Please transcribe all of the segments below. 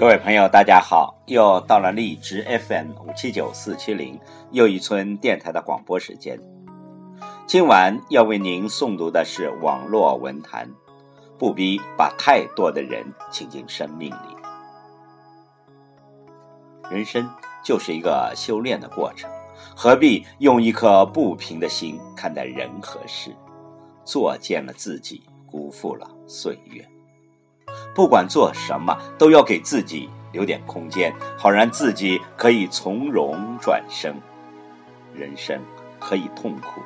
各位朋友，大家好！又到了荔枝 FM 五七九四七零又一村电台的广播时间。今晚要为您诵读的是网络文坛，不必把太多的人请进生命里。人生就是一个修炼的过程，何必用一颗不平的心看待人和事？作践了自己，辜负了岁月。不管做什么，都要给自己留点空间，好让自己可以从容转生。人生可以痛苦，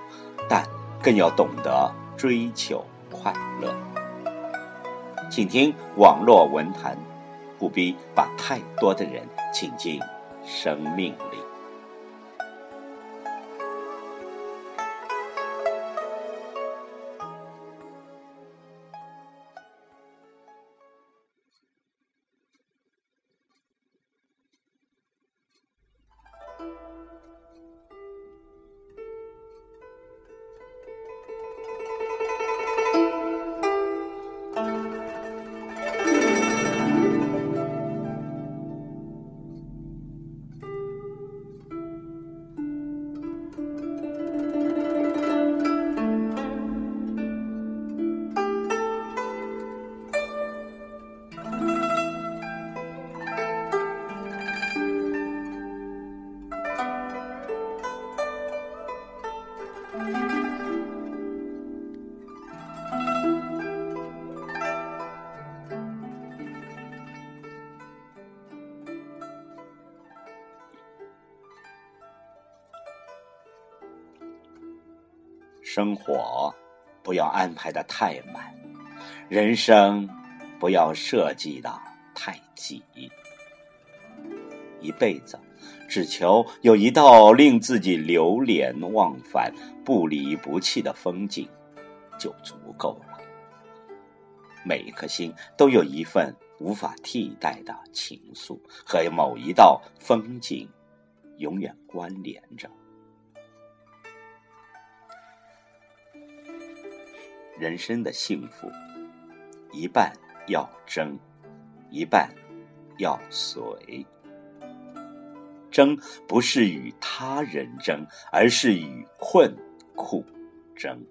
但更要懂得追求快乐。请听网络文坛，不必把太多的人请进生命里。生活不要安排的太满，人生不要设计的太挤。一辈子只求有一道令自己流连忘返、不离不弃的风景，就足够了。每一颗心都有一份无法替代的情愫，和某一道风景永远关联着。人生的幸福，一半要争，一半要随。争不是与他人争，而是与困苦争。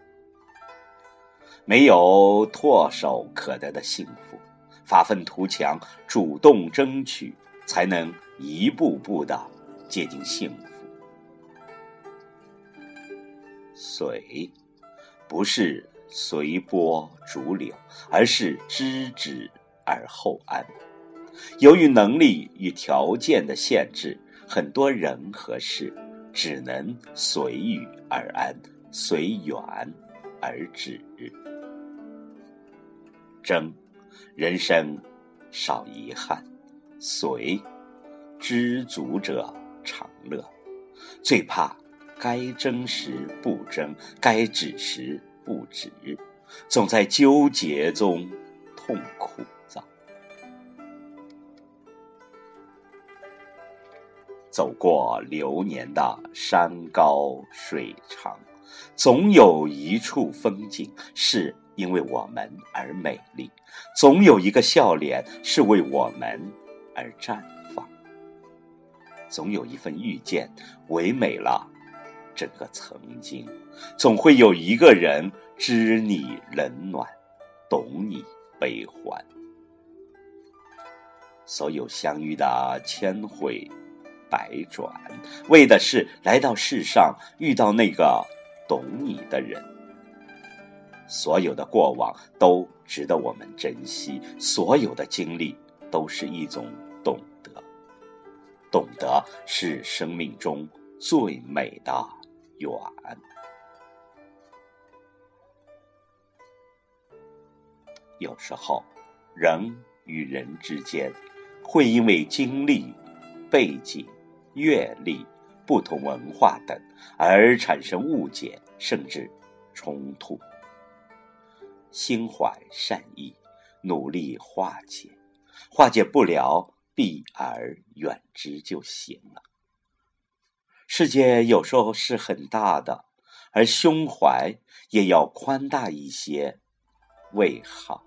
没有唾手可得的幸福，发愤图强，主动争取，才能一步步的接近幸福。随，不是。随波逐流，而是知止而后安。由于能力与条件的限制，很多人和事只能随遇而安，随缘而止。争，人生少遗憾；随，知足者常乐。最怕该争时不争，该止时。不止，总在纠结中痛苦着。走过流年的山高水长，总有一处风景是因为我们而美丽，总有一个笑脸是为我们而绽放，总有一份遇见唯美了。整个曾经，总会有一个人知你冷暖，懂你悲欢。所有相遇的千回百转，为的是来到世上遇到那个懂你的人。所有的过往都值得我们珍惜，所有的经历都是一种懂得。懂得是生命中最美的。远，有时候人与人之间会因为经历、背景、阅历、不同文化等而产生误解，甚至冲突。心怀善意，努力化解，化解不了，避而远之就行了。世界有时候是很大的而胸怀也要宽大一些为好。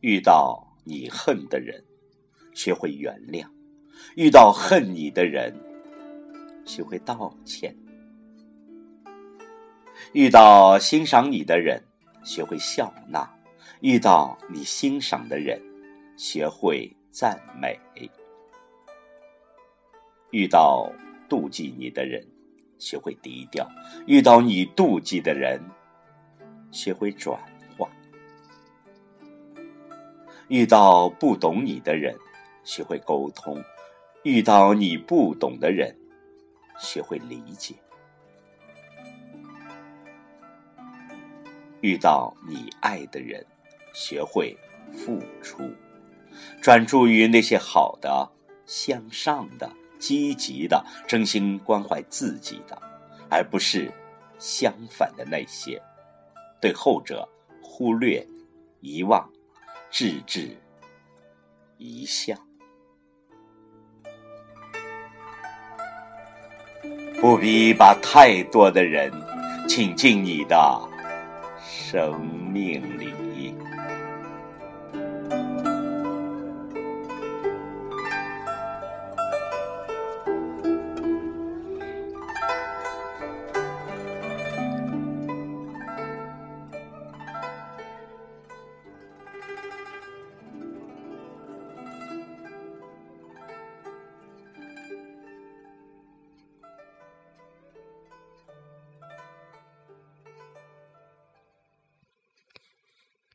遇到你恨的人学会原谅遇到恨你的人学会道歉。遇到欣赏你的人，学会笑纳；遇到你欣赏的人，学会赞美；遇到妒忌你的人，学会低调；遇到你妒忌的人，学会转化；遇到不懂你的人，学会沟通；遇到你不懂的人，学会理解；遇到你爱的人，学会付出。专注于那些好的、向上的、积极的、真心关怀自己的，而不是相反的那些。对后者忽略、遗忘、置之一笑。不必把太多的人请进你的生命里。